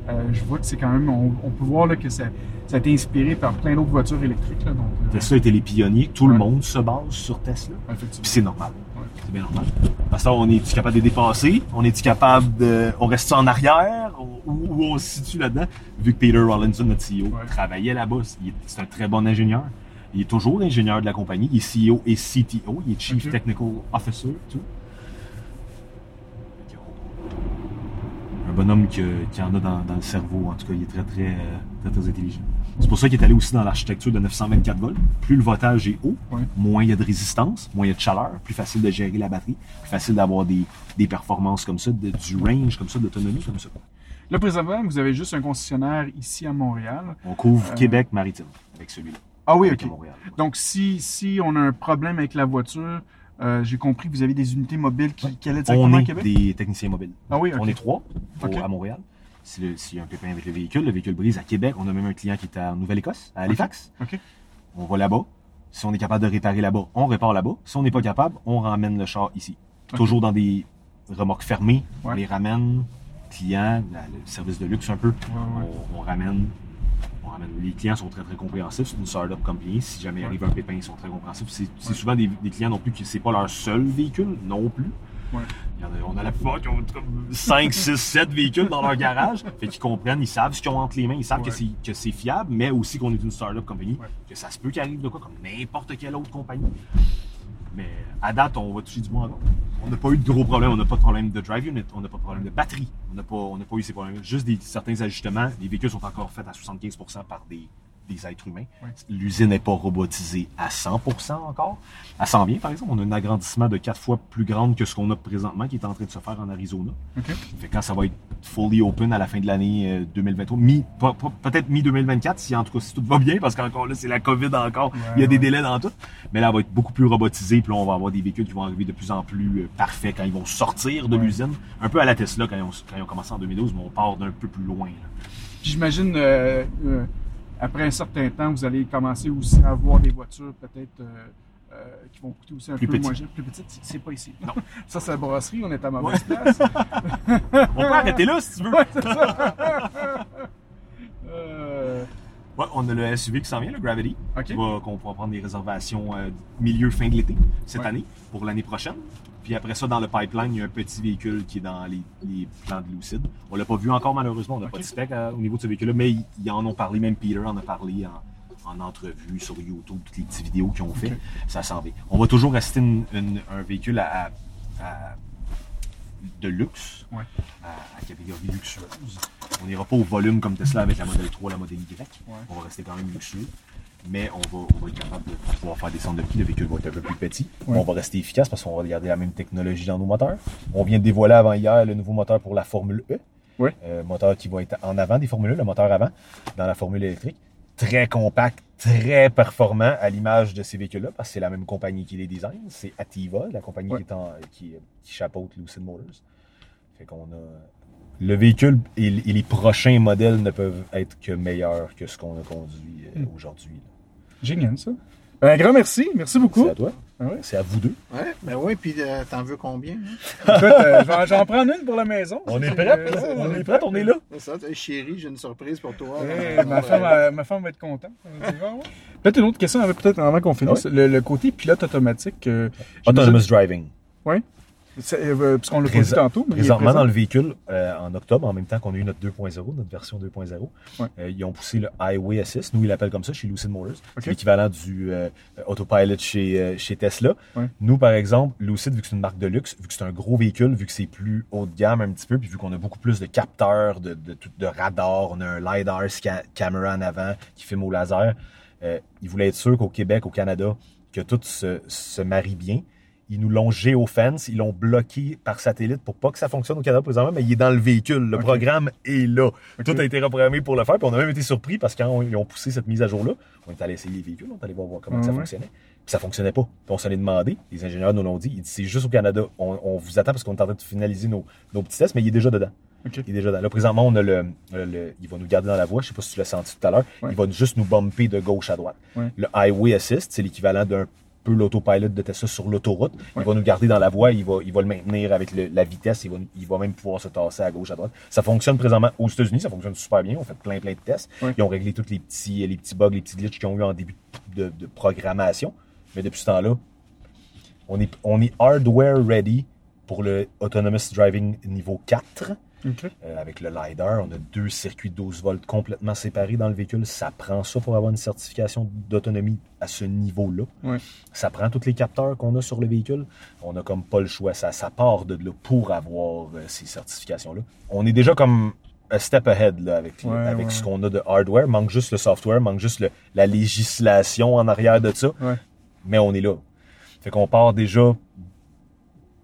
Euh, je vois que c'est quand même. On, on peut voir là, que ça, ça a été inspiré par plein d'autres voitures électriques. Là, donc, euh, Tesla était les pionniers. Tout Ouais. le monde se base sur Tesla. Puis c'est normal. C'est bien normal. Parce que là, on est-tu capable de dépasser? On est-tu capable de. On reste en arrière? Où, où on se situe là-dedans? Vu que Peter Rollinson, notre CEO, Ouais. travaillait là-bas, c'est un très bon ingénieur. Il est toujours ingénieur de la compagnie. Il est CEO et CTO. Il est Chief. Technical Officer, tout. Un bonhomme que- qui en a dans, dans le cerveau. En tout cas, il est très, très, euh, très, très intelligent. C'est pour ça qu'il est allé aussi dans l'architecture de 924 volts. Plus le voltage est haut, Ouais. moins il y a de résistance, moins il y a de chaleur, plus facile de gérer la batterie, plus facile d'avoir des, des performances comme ça, de- du range comme ça, d'autonomie comme ça. Là, présentement, vous avez juste un concessionnaire ici à Montréal. On couvre Euh, Québec maritime avec celui-là. Ah oui, ok. Montréal. Donc, si, si on a un problème avec la voiture, euh, j'ai compris que vous avez des unités mobiles qui, qui allaient On directement à est Québec? des techniciens mobiles. Ah oui. On est trois au- à Montréal. Si S'il y a un pépin avec le véhicule, le véhicule brise à Québec. On a même un client qui est en Nouvelle-Écosse, à Halifax. On va là-bas. Si on est capable de réparer là-bas, on répare là-bas. Si on n'est pas capable, on ramène le char ici. Toujours dans des remorques fermées. On les ramène. Clients, le service de luxe un peu. Ouais, ouais. On, on ramène. On ramène. Les clients sont très très compréhensifs. C'est une startup company. Si jamais arrive un pépin, ils sont très compréhensifs. C'est souvent des, des clients non plus qui c'est pas leur seul véhicule non plus. Ouais. On a la plupart qui ont comme 5, 6, 7 véhicules dans leur garage. Fait qu'ils comprennent, ils savent ce qu'ils ont entre les mains, ils savent Ouais. que c'est fiable, mais aussi qu'on est une startup compagnie, Ouais. que ça se peut qu'il arrive de quoi, comme n'importe quelle autre compagnie. Mais à date, on va toucher du bois encore. On n'a pas eu de gros problèmes. On n'a pas de problème de drive unit, on n'a pas de problème de batterie. On n'a pas, on n'a pas eu ces problèmes. Juste des, certains ajustements. Les véhicules sont encore faits à 75% par des, des êtres humains. L'usine n'est pas robotisée à 100% encore. Elle s'en vient, par exemple. On a un agrandissement de quatre fois plus grande que ce qu'on a présentement qui est en train de se faire en Arizona. Fait quand ça va être fully open à la fin de l'année euh, 2023, mi, pas- pas- peut-être mi-2024, si en tout cas si tout va bien, parce qu'encore là, c'est la COVID encore, il y a des délais dans tout. Mais là, elle va être beaucoup plus robotisée, puis là, on va avoir des véhicules qui vont arriver de plus en plus euh, parfaits quand ils vont sortir de Ouais. l'usine. Un peu à la Tesla quand ils ont, quand ils ont commencé en 2012, mais on part d'un peu plus loin. j'imagine, euh, euh, après un certain temps, vous allez commencer aussi à avoir des voitures peut-être euh, euh, qui vont coûter aussi un Plus peu moins cher. Plus petites, c'est- pas ici. Non. ça, c'est la brasserie, on est à mauvaise Ouais. place. On peut arrêter là si tu veux. Ouais, c'est ça. Euh, Ouais, on a le SUV qui s'en vient, le Gravity, OK. qui va- qu'on pourra prendre des réservations euh, milieu fin de l'été cette Ouais. année pour l'année prochaine. Puis après ça, dans le pipeline, il y a un petit véhicule qui est dans les, les plans de Lucid. On l'a pas vu encore malheureusement, on n'a pas de spec euh, au niveau de ce véhicule-là, mais ils, ils en ont parlé, même Peter en a parlé en, en entrevue sur YouTube, toutes les petites vidéos qu'ils ont fait. Ça s'en vient. On va toujours rester une- une- un véhicule à, à- à- de luxe, Ouais. à, à catégorie luxueuse. On n'ira pas au volume comme Tesla avec la modèle 3, la modèle Y. Ouais. On va rester quand même luxueux. Mais on va, on va être capable de pouvoir faire descendre de prix. Le véhicule va être un peu plus petit. Ouais. On va rester efficace parce qu'on va garder la même technologie dans nos moteurs. On vient de dévoiler avant hier le nouveau moteur pour la Formule E. Ouais. Euh, moteur qui va être en avant des Formules E, le moteur avant, dans la Formule électrique. Très compact, très performant à l'image de ces véhicules-là, parce que c'est la même compagnie qui les design. C'est Ativa, la compagnie qui, est en- qui, qui chapeaute Lucid Motors. Fait qu'on a. Le véhicule et, et les prochains modèles ne peuvent être que meilleurs que ce qu'on a conduit euh, Hmm. aujourd'hui. Génial, ça. Un grand merci. Merci beaucoup. C'est à toi. Ah ouais? C'est à vous deux. Ouais, ben oui, puis euh, t'en veux combien? hein? Écoute, euh, j'en- prends une pour la maison. On est Euh, prêt, on est prêt, on est là. C'est ça, chérie, j'ai une surprise pour toi. Ma, femme, euh, ma femme va être contente. Ah. Peut-être une autre question, avant- peut-être avant qu'on finisse. Le, le côté pilote automatique. euh, Autonomous driving. Oui. Parce qu'on l'a pas dit tantôt. Mais Présentement, présent. dans le véhicule, euh, en octobre, en même temps qu'on a eu notre 2.0, notre version 2.0, Ouais. euh, ils ont poussé le Highway Assist. Nous, ils l'appellent comme ça chez Lucid Motors. C'est l'équivalent du euh, Autopilot chez, euh, chez Tesla. Ouais. Nous, par exemple, Lucid, vu que c'est une marque de luxe, vu que c'est un gros véhicule, vu que c'est plus haut de gamme un petit peu, puis vu qu'on a beaucoup plus de capteurs, de, de, de radars, on a un LiDAR caméra en avant qui filme au laser, euh, ils voulaient être sûrs qu'au Québec, au Canada, que tout se, se marie bien. Ils nous l'ont géofence, ils l'ont bloqué par satellite pour pas que ça fonctionne au Canada présentement, mais il est dans le véhicule. Le programme est là. Tout a été reprogrammé pour le faire. Puis on a même été surpris parce que quand ils ont poussé cette mise à jour-là, on est allé essayer les véhicules, on est allé voir, voir comment ça fonctionnait. Puis ça fonctionnait pas. Puis on s'en est demandé. Les ingénieurs nous l'ont dit. Ils disent c'est juste au Canada. On, on vous attend parce qu'on est en train de finaliser nos, nos petits tests, mais il est déjà dedans. Il est déjà dedans. Là, présentement, on a le, le- le- il va nous garder dans la voie. Je sais pas si tu l'as senti tout à l'heure. Ouais. Il va juste nous bumper de gauche à droite. Ouais. Le Highway Assist, c'est l'équivalent d'un peu l'autopilot de Tesla sur l'autoroute. Ouais. Il va nous garder dans la voie, il va, il va le maintenir avec le- la vitesse, il va, il va même pouvoir se tasser à gauche, à droite. Ça fonctionne présentement aux États-Unis, ça fonctionne super bien. On fait plein, plein de tests. Ouais. Ils ont réglé tous les petits, les petits bugs, les petits glitches qu'ils ont eu en début de, de programmation. Mais depuis ce temps-là, on est, on est hardware ready pour le Autonomous Driving niveau 4. Euh, avec le LiDAR, on a deux circuits de 12 volts complètement séparés dans le véhicule. Ça prend ça pour avoir une certification d'autonomie à ce niveau-là. Ouais. Ça prend tous les capteurs qu'on a sur le véhicule. On n'a comme pas le choix. Ça, ça part de là pour avoir euh, ces certifications-là. On est déjà comme un step ahead là, avec, Ouais, avec ouais. ce qu'on a de hardware. Manque juste le software, manque juste le- la législation en arrière de ça. Mais on est là. Fait qu'on part déjà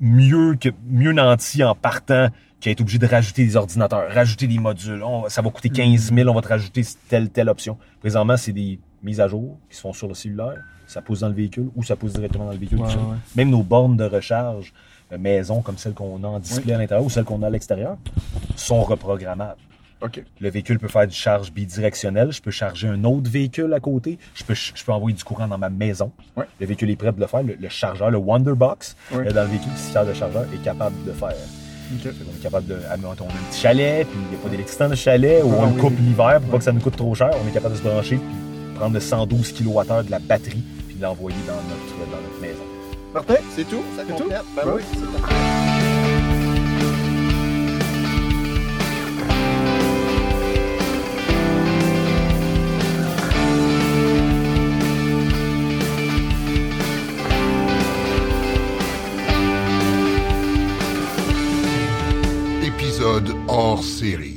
mieux que mieux nanti en partant qu'à être obligé de rajouter des ordinateurs, rajouter des modules. On- ça va coûter 15 000, on va te rajouter telle, telle option. Présentement, c'est des mises à jour qui se font sur le cellulaire. Ça pousse dans le véhicule ou ça pousse directement dans le véhicule. Ouais, ouais. Même nos bornes de recharge euh, maison, comme celles qu'on a en display à l'intérieur ou celles qu'on a à l'extérieur, sont reprogrammables. Le véhicule peut faire du charge bidirectionnel. Je peux charger un autre véhicule à côté. Je peux, je peux envoyer du courant dans ma maison. Ouais. Le véhicule est prêt de le faire. Le, le chargeur, le Wonderbox, Ouais. euh, dans le véhicule qui sert de chargeur, est capable de le faire. Fait qu'on est capable de. admettons, on a un petit chalet, puis il n'y a pas d'électricité dans le chalet, ou Ah on le coupe l'hiver pour pas que ça nous coûte trop cher. On est capable de se brancher, puis prendre le 112 kWh de la batterie, puis l'envoyer dans notre, dans notre maison. Parfait, c'est tout, ça C'est tout? complète. Ben oui, c'est hors série.